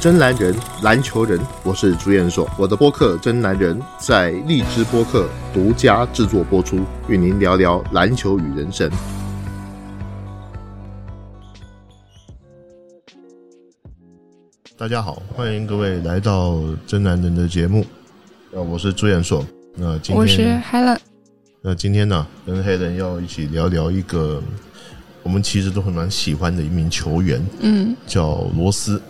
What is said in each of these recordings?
真男人，篮球人，我是朱彦硕。我的播客《真男人》在荔枝播客独家制作播出，与您聊聊篮球与人生。大家好，欢迎各位来到《真男人》的节目。呃，我是朱彦硕。那今天我是 Helen。那今天呢，跟黑人要一起聊聊一个我们其实都很蛮喜欢的一名球员，嗯，叫罗斯。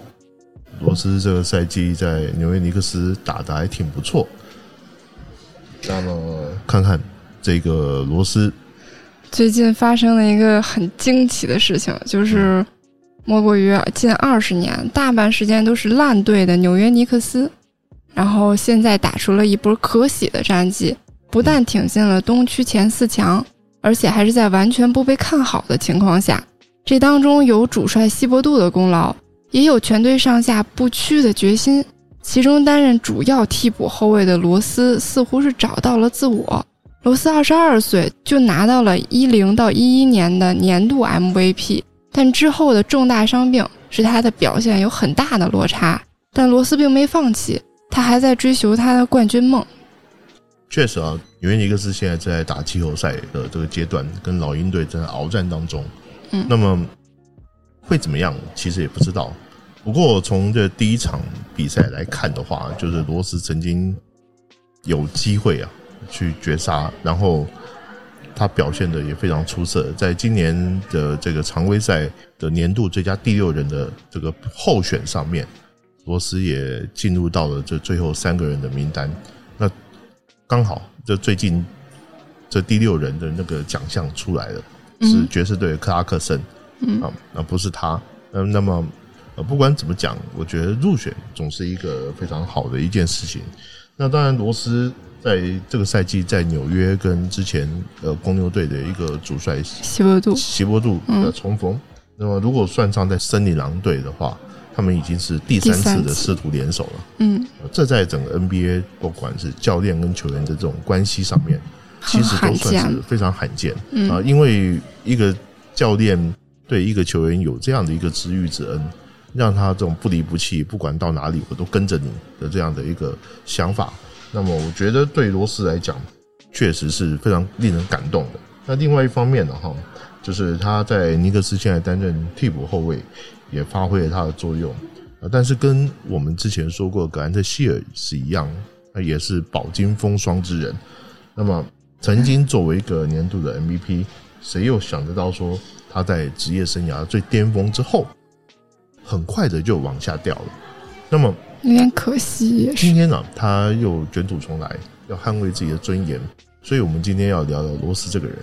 罗斯这个赛季在纽约尼克斯打的还挺不错。那么看看这个罗斯，最近发生了一个很惊奇的事情，就是莫过于近二十年大半时间都是烂队的纽约尼克斯，然后现在打出了一波可喜的战绩，不但挺进了东区前四强，而且还是在完全不被看好的情况下。这当中有主帅希伯杜的功劳。也有全队上下不屈的决心，其中担任主要替补后卫的罗斯似乎是找到了自我。罗斯二十二岁就拿到了一零到一一年的年度 MVP，但之后的重大伤病使他的表现有很大的落差。但罗斯并没放弃，他还在追求他的冠军梦。确实啊，纽约尼克斯现在在打季后赛的这个阶段，跟老鹰队正在鏖战当中。嗯，那么。会怎么样？其实也不知道。不过从这第一场比赛来看的话，就是罗斯曾经有机会啊去绝杀，然后他表现的也非常出色。在今年的这个常规赛的年度最佳第六人的这个候选上面，罗斯也进入到了这最后三个人的名单。那刚好这最近这第六人的那个奖项出来了，是爵士队克拉克森。嗯啊，那不是他，嗯，那么呃，不管怎么讲，我觉得入选总是一个非常好的一件事情。那当然，罗斯在这个赛季在纽约跟之前呃公牛队的一个主帅席伯杜席伯杜的重逢。那么如果算上在森林狼队的话，他们已经是第三次的师徒联手了。嗯，这在整个 NBA 不管是教练跟球员的这种关系上面，其实都算是非常罕见啊，因为一个教练。对一个球员有这样的一个知遇之恩，让他这种不离不弃，不管到哪里我都跟着你的这样的一个想法，那么我觉得对罗斯来讲，确实是非常令人感动的。那另外一方面呢，哈，就是他在尼克斯现在担任替补后卫，也发挥了他的作用。但是跟我们之前说过格兰特希尔是一样，他也是饱经风霜之人。那么曾经作为一个年度的 MVP，谁又想得到说？他在职业生涯最巅峰之后，很快的就往下掉了。那么有点可惜。今天呢，他又卷土重来，要捍卫自己的尊严。所以我们今天要聊聊罗斯这个人。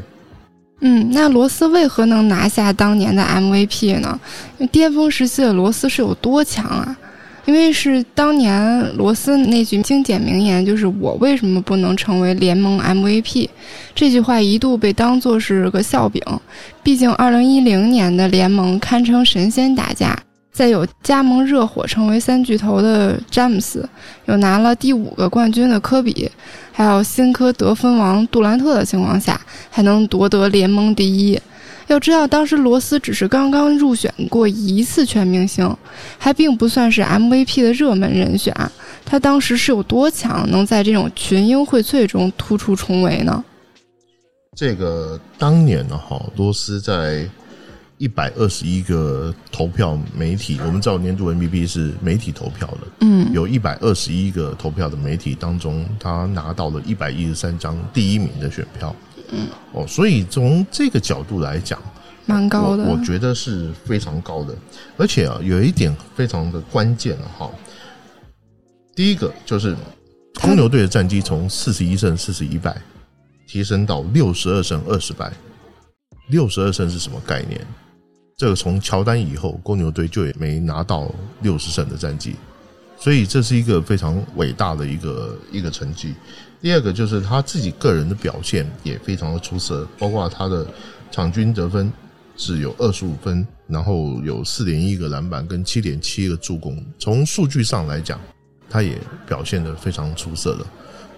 嗯，那罗斯为何能拿下当年的 MVP 呢？巅峰时期的罗斯是有多强啊？因为是当年罗斯那句经典名言，就是“我为什么不能成为联盟 MVP？” 这句话一度被当作是个笑柄。毕竟2010年的联盟堪称神仙打架，在有加盟热火成为三巨头的詹姆斯，有拿了第五个冠军的科比，还有新科得分王杜兰特的情况下，还能夺得联盟第一。要知道，当时罗斯只是刚刚入选过一次全明星，还并不算是 MVP 的热门人选。他当时是有多强，能在这种群英荟萃中突出重围呢？这个当年呢，哈，罗斯在一百二十一个投票媒体，我们知道年度 MVP 是媒体投票的，嗯，有一百二十一个投票的媒体当中，他拿到了一百一十三张第一名的选票。嗯哦，所以从这个角度来讲，蛮高的，我觉得是非常高的。而且啊，有一点非常的关键了哈。第一个就是公牛队的战绩从四十一胜四十一败提升到六十二胜二十败。六十二胜是什么概念？这个从乔丹以后，公牛队就也没拿到六十胜的战绩，所以这是一个非常伟大的一个一个成绩。第二个就是他自己个人的表现也非常的出色，包括他的场均得分是有二十五分，然后有四点一个篮板跟七点七个助攻。从数据上来讲，他也表现的非常出色的。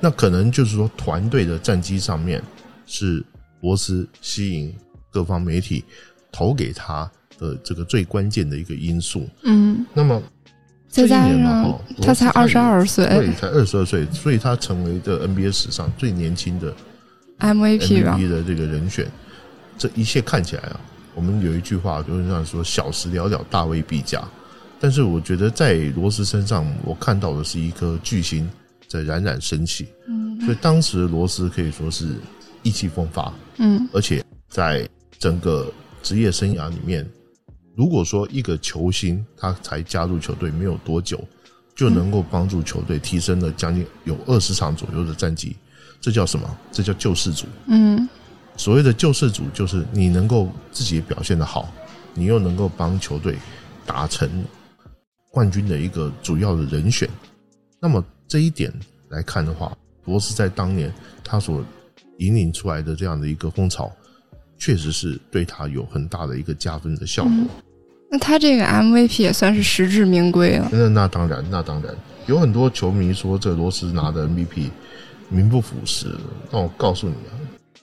那可能就是说，团队的战绩上面是博斯吸引各方媒体投给他的这个最关键的一个因素。嗯，那么。再加这一年他才二十二岁对，才二十二岁，所以他成为的 NBA 史上最年轻的，MVP 的这个人选。这一切看起来啊，我们有一句话就是这样说：“小时了了，大未必佳。”但是我觉得在罗斯身上，我看到的是一颗巨星在冉冉升起。嗯所以当时的罗斯可以说是意气风发，嗯而且在整个职业生涯里面，如果说一个球星他才加入球队没有多久，就能够帮助球队提升了将近有二十场左右的战绩，这叫什么？这叫救世主。嗯所谓的救世主，就是你能够自己表现的好，你又能够帮球队达成冠军的一个主要的人选。那么这一点来看的话，罗斯在当年他所引领出来的这样的一个风潮，确实是对他有很大的一个加分的效果。嗯那他这个 MVP 也算是实至名归了。那那当然，那当然，有很多球迷说这罗斯拿的 MVP 名不副实。那我告诉你啊，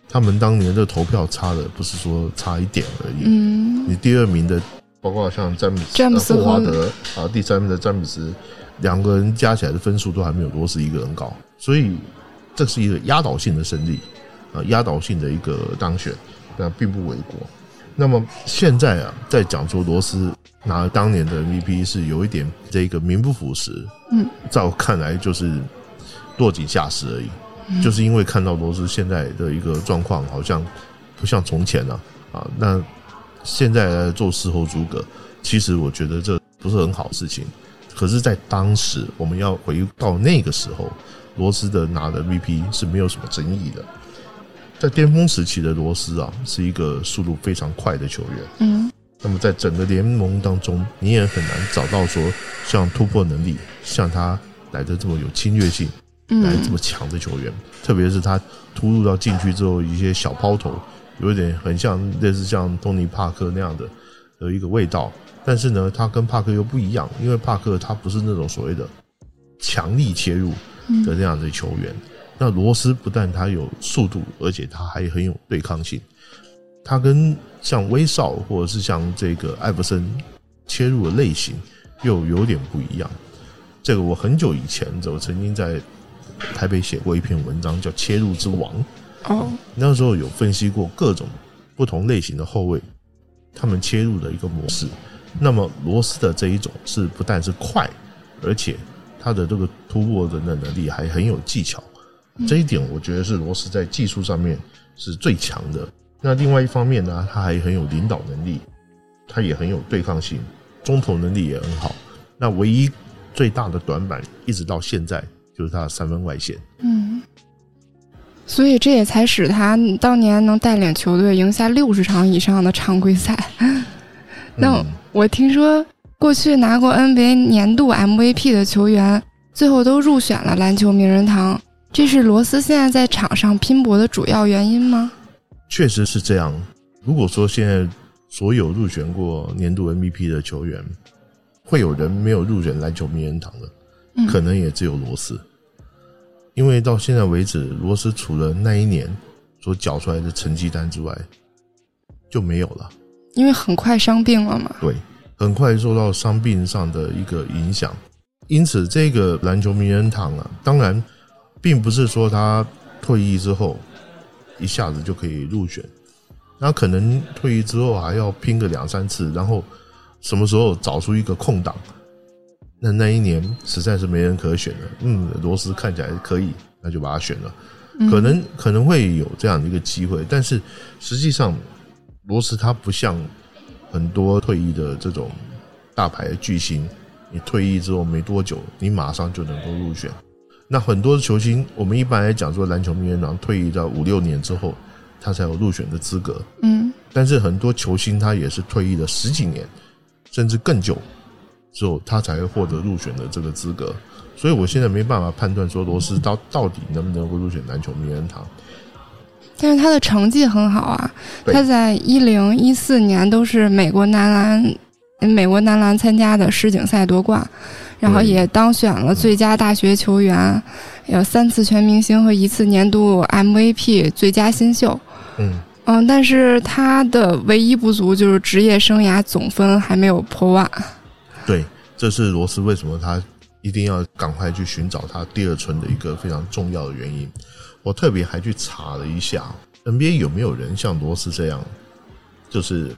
他们当年的投票差的不是说差一点而已。嗯你第二名的，包括像詹姆斯、詹姆斯呃霍华德啊，第三名的詹姆斯，两个人加起来的分数都还没有罗斯一个人高，所以这是一个压倒性的胜利啊，压倒性的一个当选，那并不为过。那么现在啊，在讲说罗斯拿了当年的 MVP 是有一点这个名不副实，嗯，在我看来就是落井下石而已，就是因为看到罗斯现在的一个状况好像不像从前了啊，那现在来做事后诸葛，其实我觉得这不是很好事情。可是，在当时，我们要回到那个时候，罗斯的拿的 MVP 是没有什么争议的。在巅峰时期的罗斯啊，是一个速度非常快的球员。嗯那么在整个联盟当中，你也很难找到说像突破能力像他来的这么有侵略性，来这嗯么强的球员。特别是他突入到禁区之后，一些小抛投，有一点很像类似像东尼帕克那样的的一个味道。但是呢，他跟帕克又不一样，因为帕克他不是那种所谓的强力切入的那样的球员。那罗斯不但他有速度，而且他还很有对抗性。他跟像威少或者是像这个艾弗森切入的类型又有点不一样。这个我很久以前我曾经在台北写过一篇文章，叫《切入之王》。哦那时候有分析过各种不同类型的后卫，他们切入的一个模式。那么罗斯的这一种是不但是快，而且他的这个突破的能力还很有技巧。这一点我觉得是罗斯在技术上面是最强的。那另外一方面呢，他还很有领导能力，他也很有对抗性，中投能力也很好。那唯一最大的短板，一直到现在就是他的三分外线。嗯，所以这也才使他当年能带领球队赢下六十场以上的常规赛。那嗯我听说，过去拿过 NBA 年度 MVP 的球员，最后都入选了篮球名人堂。这是罗斯现在在场上拼搏的主要原因吗？确实是这样。如果说现在所有入选过年度 MVP 的球员，会有人没有入选篮球名人堂的，嗯可能也只有罗斯。因为到现在为止，罗斯除了那一年所缴出来的成绩单之外，就没有了。因为很快伤病了嘛。对，很快受到伤病上的一个影响，因此这个篮球名人堂啊，当然并不是说他退役之后一下子就可以入选，那可能退役之后还要拼个两三次，然后什么时候找出一个空档，那那一年实在是没人可选了，嗯，罗斯看起来可以，那就把他选了。嗯可能可能会有这样的一个机会，但是实际上，罗斯他不像很多退役的这种大牌巨星，你退役之后没多久，你马上就能够入选。那很多球星，我们一般来讲说篮球名人堂退役到五六年之后，他才有入选的资格。嗯但是很多球星他也是退役了十几年，甚至更久之后，他才会获得入选的这个资格。所以我现在没办法判断说罗斯到到底能不能够入选篮球名人堂。但是他的成绩很好啊，他在一零一四年都是美国男篮，美国男篮参加的世锦赛夺冠，然后也当选了最佳大学球员，有三次全明星和一次年度 MVP 最佳新秀。嗯，嗯，但是他的唯一不足就是职业生涯总分还没有破万。对，这是罗斯为什么他一定要赶快去寻找他第二春的一个非常重要的原因。我特别还去查了一下 NBA 有没有人像罗斯这样，就是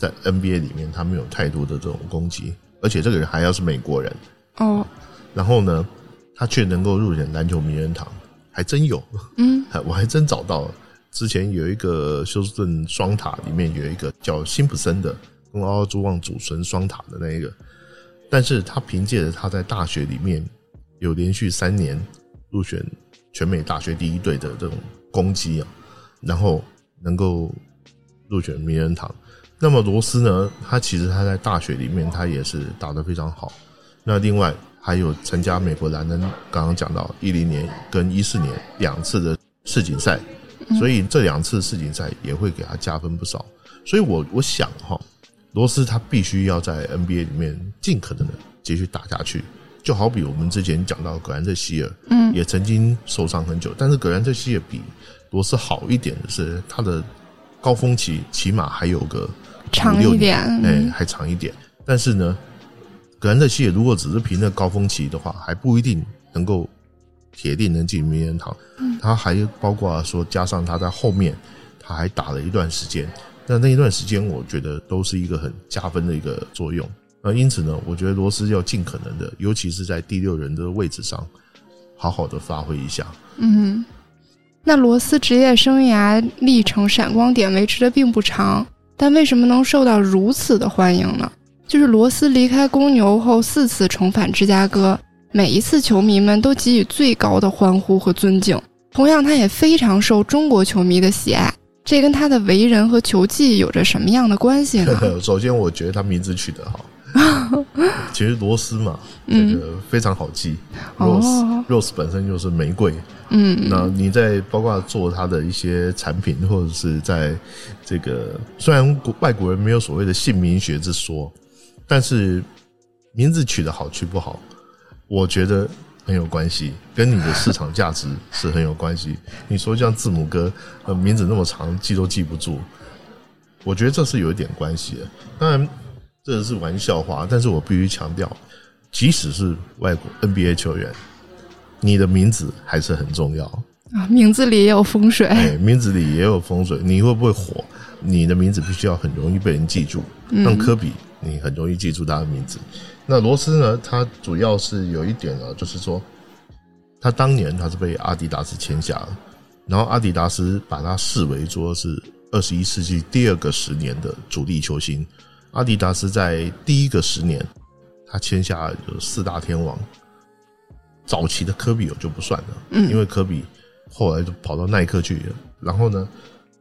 在 NBA 里面他没有太多的这种攻击，而且这个人还要是美国人哦，然后呢，他却能够入选篮球名人堂，还真有，嗯，我还真找到了。之前有一个休斯顿双塔里面有一个叫辛普森的，跟奥尔朱旺组成双塔的那一个，但是他凭借着他在大学里面有连续三年入选。全美大学第一队的这种攻击啊，然后能够入选名人堂。那么罗斯呢？他其实他在大学里面他也是打得非常好。那另外还有参加美国男人刚刚讲到一零年跟一四年两次的世锦赛，所以这两次世锦赛也会给他加分不少。所以我我想哈，罗斯他必须要在 NBA 里面尽可能的继续打下去。就好比我们之前讲到格兰特希尔，嗯，也曾经受伤很久，但是格兰特希尔比罗斯好一点的是，他的高峰期起码还有个长一点，哎，还长一点。但是呢，格兰特希尔如果只是凭着高峰期的话，还不一定能够铁定能进名人堂。他还包括说，加上他在后面他还打了一段时间，那那一段时间，我觉得都是一个很加分的一个作用。那因此呢，我觉得罗斯要尽可能的，尤其是在第六人的位置上，好好的发挥一下。嗯，那罗斯职业生涯历程闪光点维持的并不长，但为什么能受到如此的欢迎呢？就是罗斯离开公牛后四次重返芝加哥，每一次球迷们都给予最高的欢呼和尊敬。同样，他也非常受中国球迷的喜爱。这跟他的为人和球技有着什么样的关系呢？首先，我觉得他名字取得好。其实罗斯嘛，这个非常好记。Rose Rose 本身就是玫瑰。嗯，那你在包括做它的一些产品，或者是在这个虽然外国人没有所谓的姓名学之说，但是名字取得好取不好，我觉得很有关系，跟你的市场价值是很有关系。你说像字母哥，呃，名字那么长，记都记不住，我觉得这是有一点关系的。当然。这是玩笑话，但是我必须强调，即使是外国 NBA 球员，你的名字还是很重要啊。名字里也有风水，名字里也有风水。你会不会火？你的名字必须要很容易被人记住。像科比，你很容易记住他的名字。那罗斯呢？他主要是有一点呢，就是说，他当年他是被阿迪达斯签下了，然后阿迪达斯把他视为说是二十一世纪第二个十年的主力球星。阿迪达斯在第一个十年，他签下有四大天王，早期的科比我就不算了，嗯，因为科比后来就跑到耐克去了。然后呢，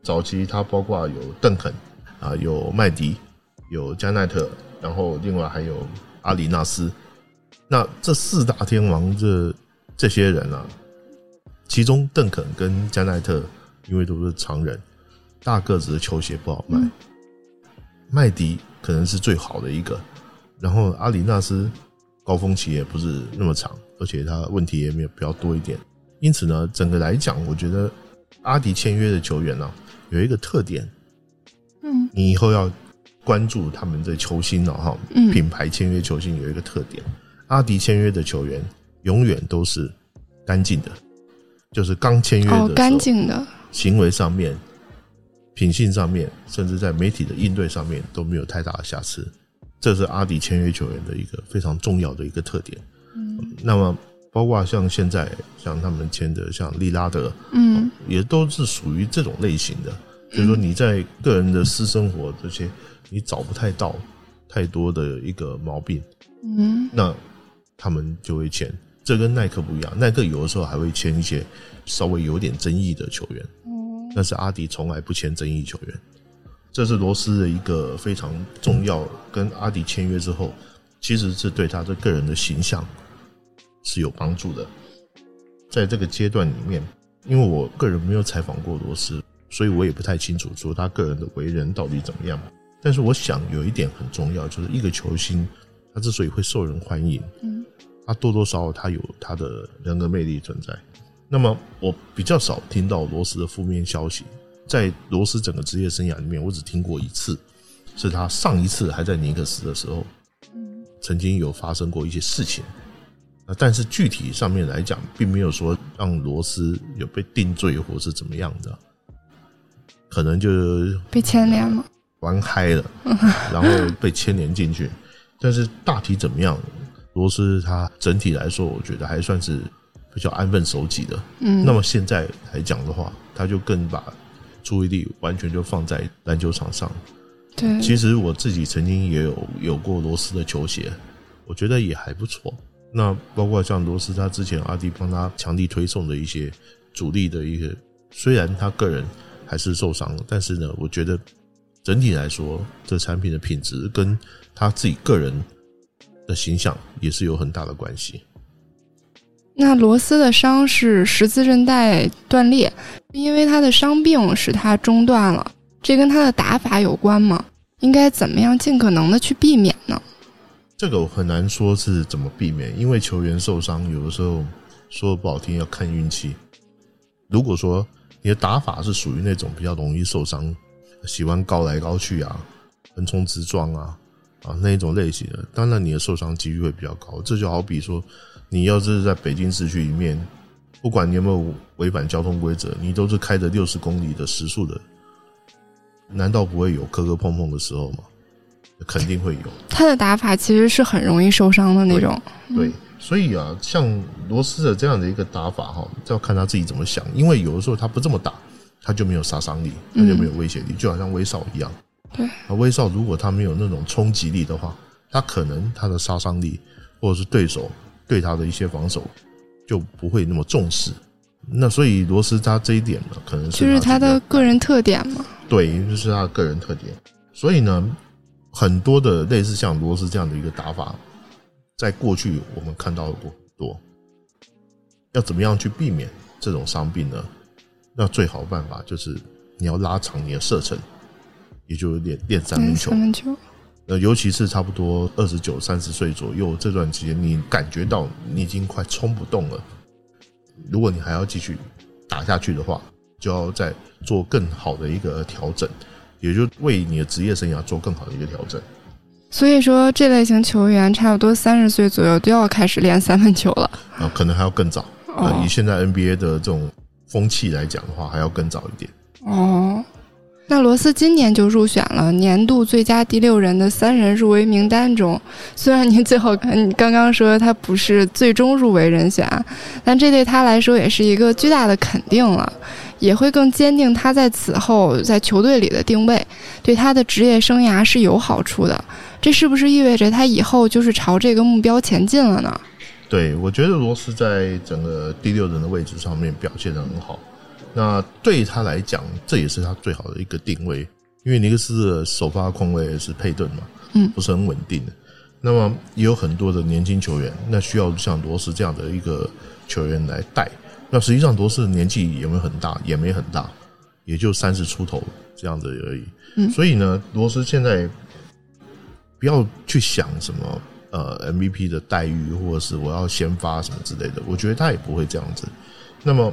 早期他包括有邓肯啊，有麦迪，有加奈特，然后另外还有阿里纳斯。那这四大天王这这些人啊，其中邓肯跟加奈特因为都是常人，大个子的球鞋不好卖，麦迪。可能是最好的一个，然后阿里纳斯高峰期也不是那么长，而且他问题也没有比较多一点，因此呢，整个来讲，我觉得阿迪签约的球员呢有一个特点，嗯，你以后要关注他们的球星了哈，嗯，品牌签约球星有一个特点，阿迪签约的球员永远都是干净的，就是刚签约的干净的。行为上面。品性上面，甚至在媒体的应对上面都没有太大的瑕疵，这是阿迪签约球员的一个非常重要的一个特点。嗯，那么包括像现在像他们签的像利拉德，嗯，也都是属于这种类型的，就是说你在个人的私生活这些，你找不太到太多的一个毛病，嗯，那他们就会签。这跟耐克不一样，耐克有的时候还会签一些稍微有点争议的球员。但是阿迪从来不签争议球员，这是罗斯的一个非常重要。跟阿迪签约之后，其实是对他的个人的形象是有帮助的。在这个阶段里面，因为我个人没有采访过罗斯，所以我也不太清楚说他个人的为人到底怎么样。但是我想有一点很重要，就是一个球星他之所以会受人欢迎，嗯，他多多少少他有他的人格魅力存在。那么我比较少听到罗斯的负面消息，在罗斯整个职业生涯里面，我只听过一次，是他上一次还在尼克斯的时候，曾经有发生过一些事情，啊，但是具体上面来讲，并没有说让罗斯有被定罪或是怎么样的，可能就被牵连了，玩嗨了，然后被牵连进去。但是大体怎么样，罗斯他整体来说，我觉得还算是比较安分守己的。嗯，那么现在来讲的话，他就更把注意力完全就放在篮球场上。对，其实我自己曾经也有有过罗斯的球鞋，我觉得也还不错。那包括像罗斯他之前阿迪帮他强力推送的一些主力的一些，虽然他个人还是受伤了，但是呢，我觉得整体来说，这产品的品质跟他自己个人的形象也是有很大的关系。那罗斯的伤是十字韧带断裂，因为他的伤病使他中断了。这跟他的打法有关吗？应该怎么样尽可能的去避免呢？这个我很难说是怎么避免，因为球员受伤有的时候说不好听要看运气。如果说你的打法是属于那种比较容易受伤，喜欢高来高去啊、横冲直撞啊啊那一种类型的，当然你的受伤几率会比较高。这就好比说，你要是在北京市区里面，不管你有没有违反交通规则，你都是开着六十公里的时速的。难道不会有磕磕碰碰的时候吗？肯定会有。他的打法其实是很容易受伤的那种。对，所以啊，像罗斯的这样的一个打法哈，要看他自己怎么想。因为有的时候他不这么打，他就没有杀伤力，他就没有威胁力，就好像威少一样。对。啊，威少如果他没有那种冲击力的话，他可能他的杀伤力或者是对手对他的一些防守就不会那么重视。那所以罗斯他这一点呢，可能是就是他的个人特点嘛。对，就是他的个人特点。所以呢，很多的类似像罗斯这样的一个打法，在过去我们看到过多。要怎么样去避免这种伤病呢？那最好的办法就是你要拉长你的射程，也就练练三分球。三分球。呃，尤其是差不多二十九、三十岁左右这段时间，你感觉到你已经快冲不动了。如果你还要继续打下去的话，就要再做更好的一个调整，也就为你的职业生涯做更好的一个调整。所以说，这类型球员差不多三十岁左右都要开始练三分球了。啊，可能还要更早。呃，以现在 NBA 的这种风气来讲的话，还要更早一点。哦。那罗斯今年就入选了年度最佳第六人的三人入围名单中。虽然您最后你刚刚说他不是最终入围人选，但这对他来说也是一个巨大的肯定了，也会更坚定他在此后在球队里的定位，对他的职业生涯是有好处的。这是不是意味着他以后就是朝这个目标前进了呢？对，我觉得罗斯在整个第六人的位置上面表现的很好。那对他来讲，这也是他最好的一个定位，因为尼克斯的首发控卫是佩顿嘛，嗯，不是很稳定的。那么也有很多的年轻球员，那需要像罗斯这样的一个球员来带。那实际上罗斯年纪有没有很大？也没很大，也就三十出头这样子而已。嗯，所以呢，罗斯现在不要去想什么呃 MVP 的待遇，或者是我要先发什么之类的。我觉得他也不会这样子。那么。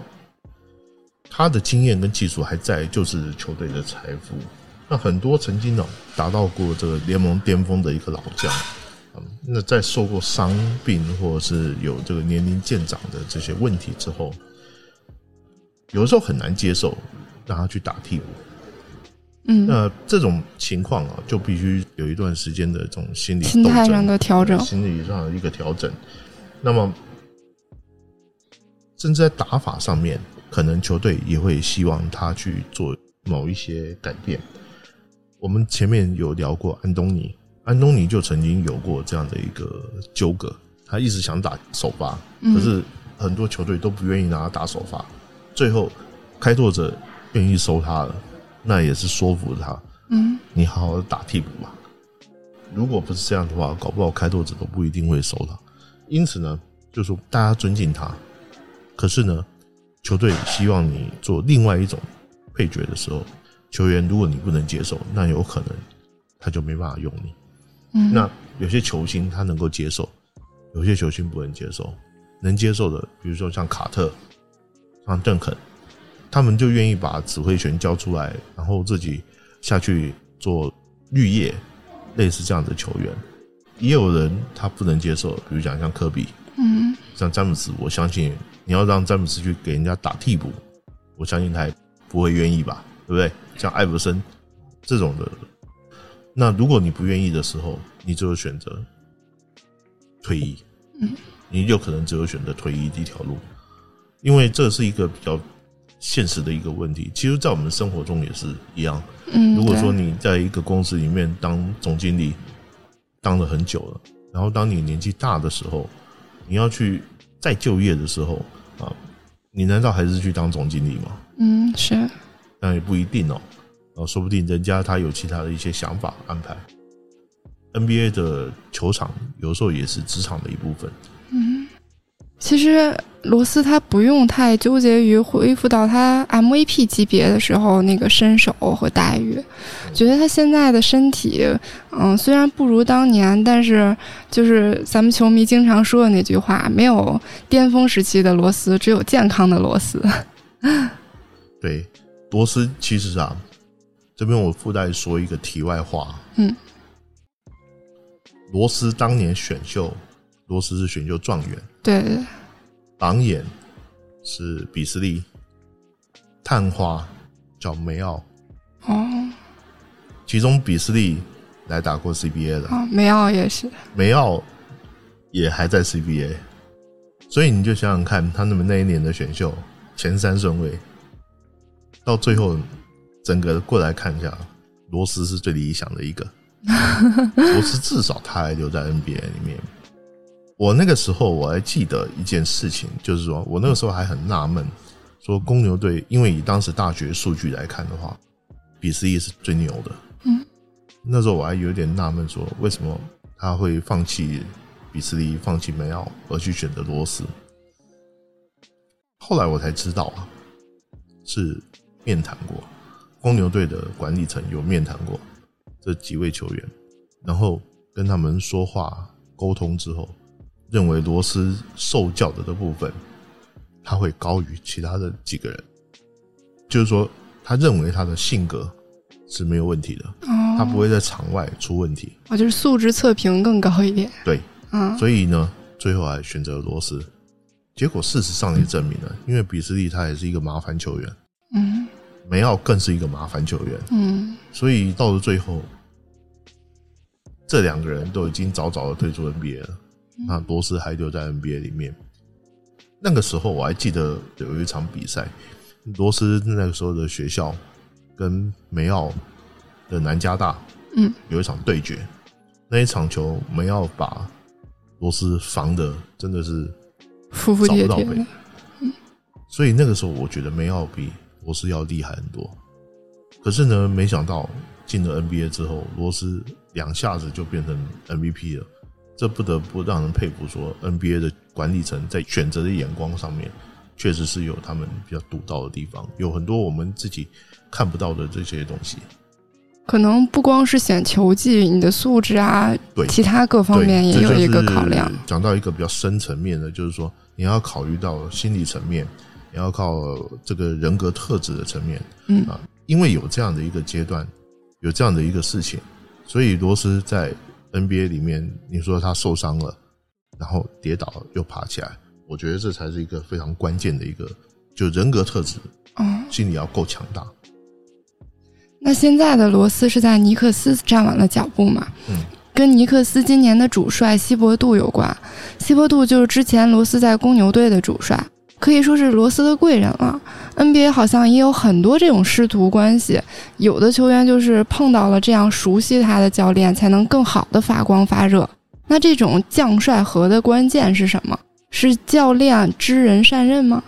他的经验跟技术还在，就是球队的财富。那很多曾经呢达到过这个联盟巅峰的一个老将，嗯，那在受过伤病或者是有这个年龄渐长的这些问题之后，有的时候很难接受让他去打替补。嗯，那这种情况啊，就必须有一段时间的这种心理心态上的调整，心理上的一个调整。那么，甚至在打法上面。可能球队也会希望他去做某一些改变。我们前面有聊过安东尼，安东尼就曾经有过这样的一个纠葛，他一直想打首发，可是很多球队都不愿意拿他打首发。最后开拓者愿意收他了，那也是说服他。嗯，你好好打替补吧。如果不是这样的话，搞不好开拓者都不一定会收他。因此呢，就说大家尊敬他，可是呢。球队希望你做另外一种配角的时候，球员如果你不能接受，那有可能他就没办法用你。嗯，那有些球星他能够接受，有些球星不能接受。能接受的，比如说像卡特、像邓肯，他们就愿意把指挥权交出来，然后自己下去做绿叶，类似这样的球员。也有人他不能接受，比如讲像科比，嗯像詹姆斯，我相信你要让詹姆斯去给人家打替补，我相信他也不会愿意吧，对不对？像艾弗森这种的，那如果你不愿意的时候，你只有选择退役，嗯，你有可能只有选择退役这条路，因为这是一个比较现实的一个问题。其实，在我们生活中也是一样。嗯，如果说你在一个公司里面当总经理，当了很久了，然后当你年纪大的时候，你要去再就业的时候啊，你难道还是去当总经理吗？嗯是那也不一定哦，啊，说不定人家他有其他的一些想法安排。NBA 的球场有时候也是职场的一部分，嗯，其实罗斯他不用太纠结于恢复到他 MVP 级别的时候那个身手和待遇，觉得他现在的身体，嗯，虽然不如当年，但是就是咱们球迷经常说的那句话，没有巅峰时期的罗斯，只有健康的罗斯。对，罗斯其实啊，这边我附带说一个题外话。嗯，罗斯当年选秀，罗斯是选秀状元，对。榜眼是比斯利，探花叫梅奥，哦。其中比斯利来打过 CBA 的，哦，梅奥也是，梅奥也还在 CBA，所以你就想想看，他那么那一年的选秀前三顺位，到最后整个过来看一下，罗斯是最理想的一个。罗斯至少他还留在 NBA 里面。我那个时候我还记得一件事情，就是说我那个时候还很纳闷，说公牛队因为以当时大学数据来看的话，比斯利是最牛的。嗯，那时候我还有点纳闷，说为什么他会放弃比斯利、放弃梅奥，而去选择罗斯？后来我才知道啊，是面谈过，公牛队的管理层有面谈过这几位球员，然后跟他们说话沟通之后，认为罗斯受教的这部分，他会高于其他的几个人，就是说，他认为他的性格是没有问题的，哦，他不会在场外出问题。哦，就是素质测评更高一点，对，嗯，所以呢，最后还选择了罗斯。结果事实上也证明了，因为比斯利他也是一个麻烦球员，嗯。梅奥更是一个麻烦球员，嗯。所以到了最后，这两个人都已经早早的退出 NBA 了。那罗斯还留在 NBA 里面。那个时候我还记得有一场比赛，罗斯那个时候的学校跟梅奥的南加大嗯有一场对决。那一场球，梅奥把罗斯防的真的是，找不到北，所以那个时候我觉得梅奥比罗斯要厉害很多。可是呢，没想到进了 NBA 之后，罗斯两下子就变成 MVP 了。这不得不让人佩服，说 NBA 的管理层在选择的眼光上面，确实是有他们比较独到的地方，有很多我们自己看不到的这些东西。可能不光是选球技，你的素质啊，对其他各方，面也有一个考量。讲到一个比较深层面的，就是说你要考虑到心理层面，也要靠这个人格特质的层面嗯啊。因为有这样的一个阶段，有这样的一个事情，所以罗斯在 NBA 里面，你说他受伤了，然后跌倒又爬起来，我觉得这才是一个非常关键的一个，就人格特质，嗯，心理要够强大。那现在的罗斯是在尼克斯站稳了脚步嘛？嗯，跟尼克斯今年的主帅希伯杜有关。希伯杜就是之前罗斯在公牛队的主帅，可以说是罗斯的贵人了。NBA 好像也有很多这种师徒关系，有的球员就是碰到了这样熟悉他的教练，才能更好的发光发热。那这种将帅和的关键是什么？是教练知人善任吗？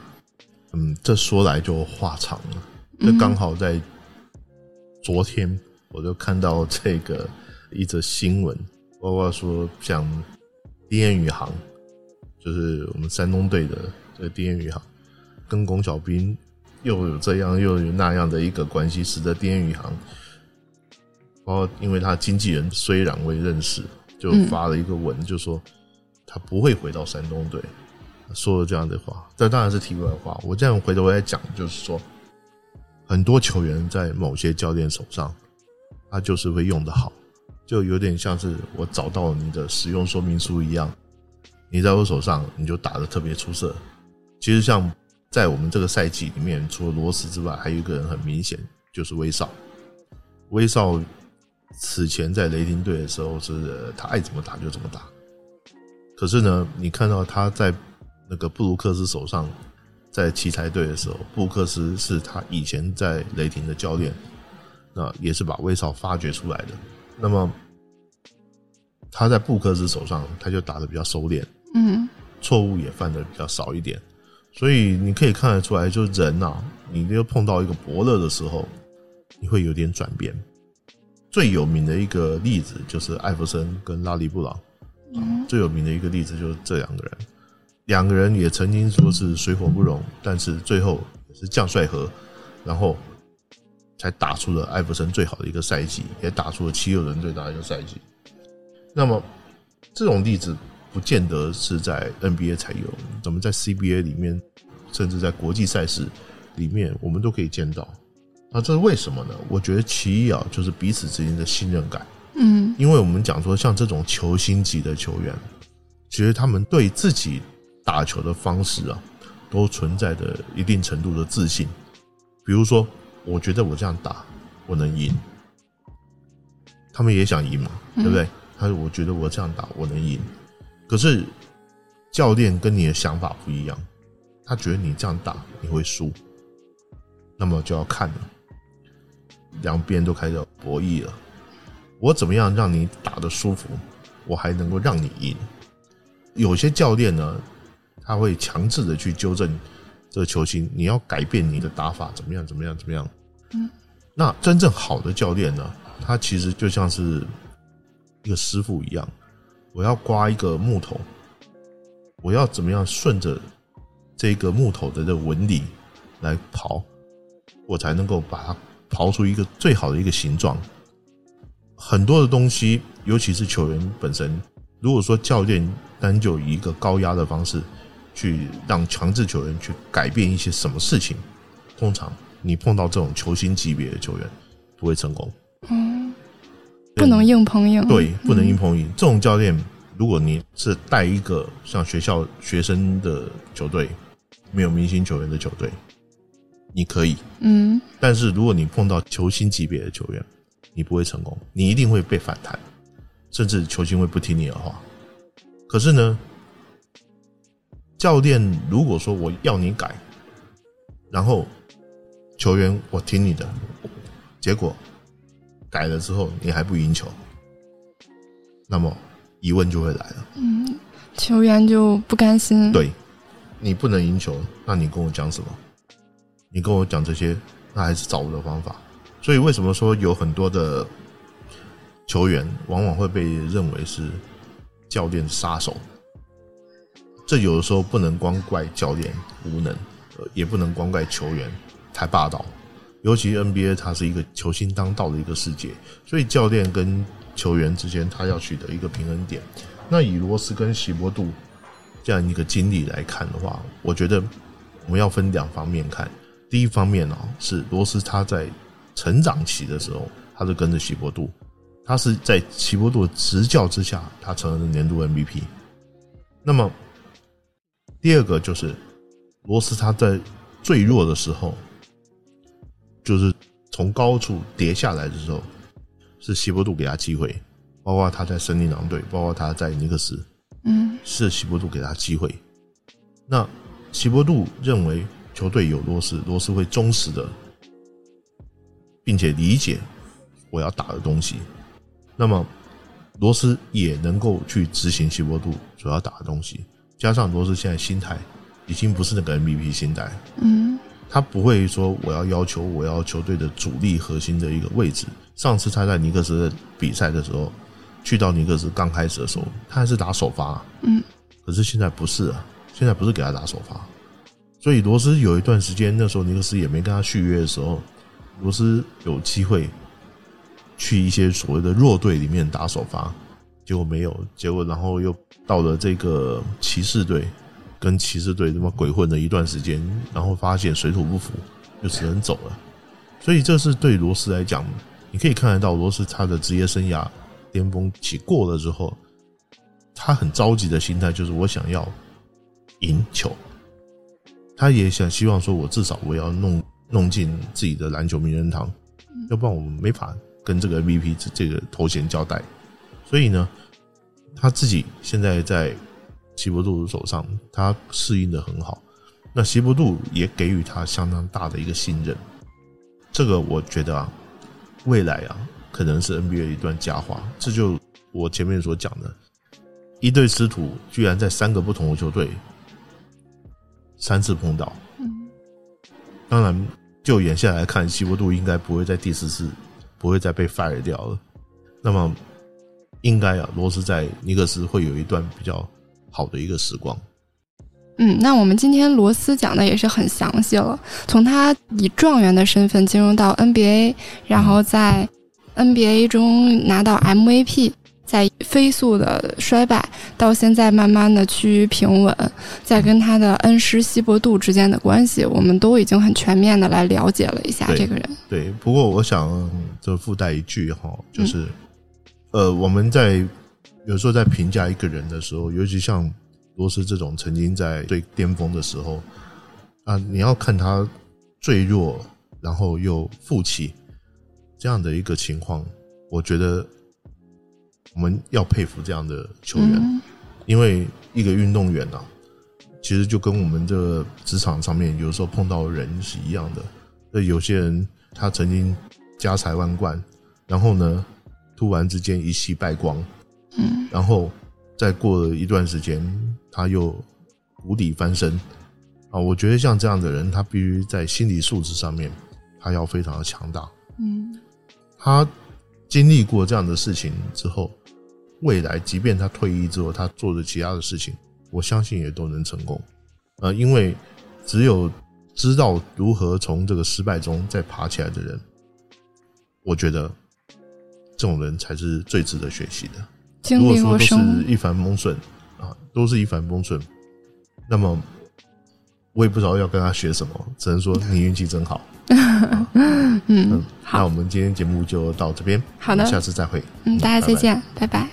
嗯，这说来就话长了。这嗯刚好在昨天，我就看到这个一则新闻，包括说像丁彦雨航，就是我们山东队的这个丁彦宇航，跟龚小兵又有这样又有那样的一个关系，使得低烟宇航，包括因为他经纪人虽然未认识，就发了一个文，就说他不会回到山东队。说了这样的话，这当然是题外话。我这样回头来讲，就是说，很多球员在某些教练手上，他就是会用的好，就有点像是我找到你的使用说明书一样，你在我手上你就打的特别出色。其实像在我们这个赛季里面，除了罗斯之外，还有一个人很明显就是威少。威少此前在雷霆队的时候是他爱怎么打就怎么打，可是呢，你看到他在那个布鲁克斯手上，在奇才队的时候，布鲁克斯是他以前在雷霆的教练，那也是把威少发掘出来的。那么他在布克斯手上，他就打的比较熟练，嗯错误也犯的比较少一点，所以你可以看得出来，就人呐、你又碰到一个伯乐的时候，你会有点转变。最有名的一个例子就是艾弗森跟拉里布朗，嗯最有名的一个例子就是这两个人，两个人也曾经说是水火不容，但是最后也是将帅和，然后才打出了艾弗森最好的一个赛季，也打出了七六人最大的一个赛季。那么这种例子不见得是在 NBA 才有，咱们在 CBA 里面，甚至在国际赛事里面，我们都可以见到。那这是为什么呢？我觉得其一啊，就是彼此之间的信任感。嗯因为我们讲说，像这种球星级的球员，其实他们对自己打球的方式啊，都存在着一定程度的自信。比如说，我觉得我这样打，我能赢。他们也想赢嘛，对不对？他说：“我觉得我这样打，我能赢。”可是教练跟你的想法不一样，他觉得你这样打你会输，那么就要看了，两边都开始博弈了。我怎么样让你打得舒服，我还能够让你赢？有些教练呢，他会强制的去纠正这个球星，你要改变你的打法，怎么样，怎么样，怎么样？嗯，那真正好的教练呢，他其实就像是一个师傅一样，我要刮一个木头，我要怎么样顺着这个木头的这纹理来刨，我才能够把它刨出一个最好的一个形状。很多的东西，尤其是球员本身，如果说教练单就以一个高压的方式去让强制球员去改变一些什么事情，通常你碰到这种球星级别的球员不会成功。嗯，不能硬碰硬。对，不能硬碰硬。这种教练，如果你是带一个像学校学生的球队，没有明星球员的球队，你可以。嗯但是如果你碰到球星级别的球员，你不会成功，你一定会被反弹，甚至球星会不听你的话。可是呢，教练如果说我要你改，然后球员我听你的，结果改了之后你还不赢球，那么疑问就会来了。嗯，球员就不甘心。对，你不能赢球，那你跟我讲什么？你跟我讲这些，那还是找我的方法。所以为什么说有很多的球员往往会被认为是教练杀手？这有的时候不能光怪教练无能，呃也不能光怪球员太霸道。尤其 NBA 它是一个球星当道的一个世界，所以教练跟球员之间他要取得一个平衡点。那以罗斯跟席伯杜这样一个经历来看的话，我觉得我们要分两方面看。第一方面啊，是罗斯他在成长期的时候，他是跟着席伯杜，他是在齐伯杜执教之下，他成了年度 MVP。那么第二个就是罗斯他在最弱的时候，就是从高处跌下来的时候，是希伯杜给他机会，包括他在森林狼队，包括他在尼克斯，嗯是希伯杜给他机会。那希伯杜认为球队有罗斯，罗斯会忠实的，并且理解我要打的东西。那么罗斯也能够去执行希伯杜所要打的东西，加上罗斯现在心态已经不是那个 MVP 心态，嗯他不会说我要要求我要球队的主力核心的一个位置。上次他在尼克斯的比赛的时候，去到尼克斯刚开始的时候，他还是打首发，嗯，可是现在不是啊，现在不是给他打首发，所以罗斯有一段时间，那时候尼克斯也没跟他续约的时候，罗斯有机会去一些所谓的弱队里面打首发，结果没有，结果然后又到了这个骑士队，跟骑士队他妈鬼混了一段时间，然后发现水土不服，就只能走了。所以这是对罗斯来讲，你可以看得到罗斯他的职业生涯巅峰期过了之后，他很着急的心态就是我想要赢球，他也想希望说我至少我要弄弄进自己的篮球名人堂，要不然我们没法跟这个 MVP 这这个头衔交代。所以呢，他自己现在在西伯杜手上，他适应的很好。那西伯杜也给予他相当大的一个信任。这个我觉得啊，未来啊，可能是 NBA 一段佳话。这就我前面所讲的，一对师徒居然在三个不同的球队三次碰到。当然，就眼下来看，西伯杜应该不会在第四次不会再被 fire 掉了。那么，应该啊，罗斯在尼克斯会有一段比较好的一个时光。嗯，那我们今天罗斯讲的也是很详细了，从他以状元的身份进入到 NBA，然后在 NBA 中拿到 MVP，在飞速的衰败，到现在慢慢的趋于平稳，再跟他的恩师希伯杜之间的关系，我们都已经很全面的来了解了一下这个人。对，不过我想就附带一句哈，就是、呃，我们在有时候在评价一个人的时候，尤其像罗斯这种曾经在最巅峰的时候啊，你要看他坠落，然后又复起这样的一个情况，我觉得我们要佩服这样的球员。嗯因为一个运动员啊，其实就跟我们这个职场上面有时候碰到的人是一样的。那有些人他曾经家财万贯，然后呢，突然之间一夕败光，嗯然后再过了一段时间，他又谷底翻身啊。我觉得像这样的人，他必须在心理素质上面，他要非常的强大。嗯他经历过这样的事情之后，未来即便他退役之后，他做的其他的事情，我相信也都能成功。呃，因为只有知道如何从这个失败中再爬起来的人，我觉得这种人才是最值得学习的。如果说都是一帆风顺啊，都是一帆风顺，那么我也不知道要跟他学什么，只能说你运气真好。嗯嗯，那我们今天节目就到这边，好的下次再会。嗯，大家再拜拜见，拜拜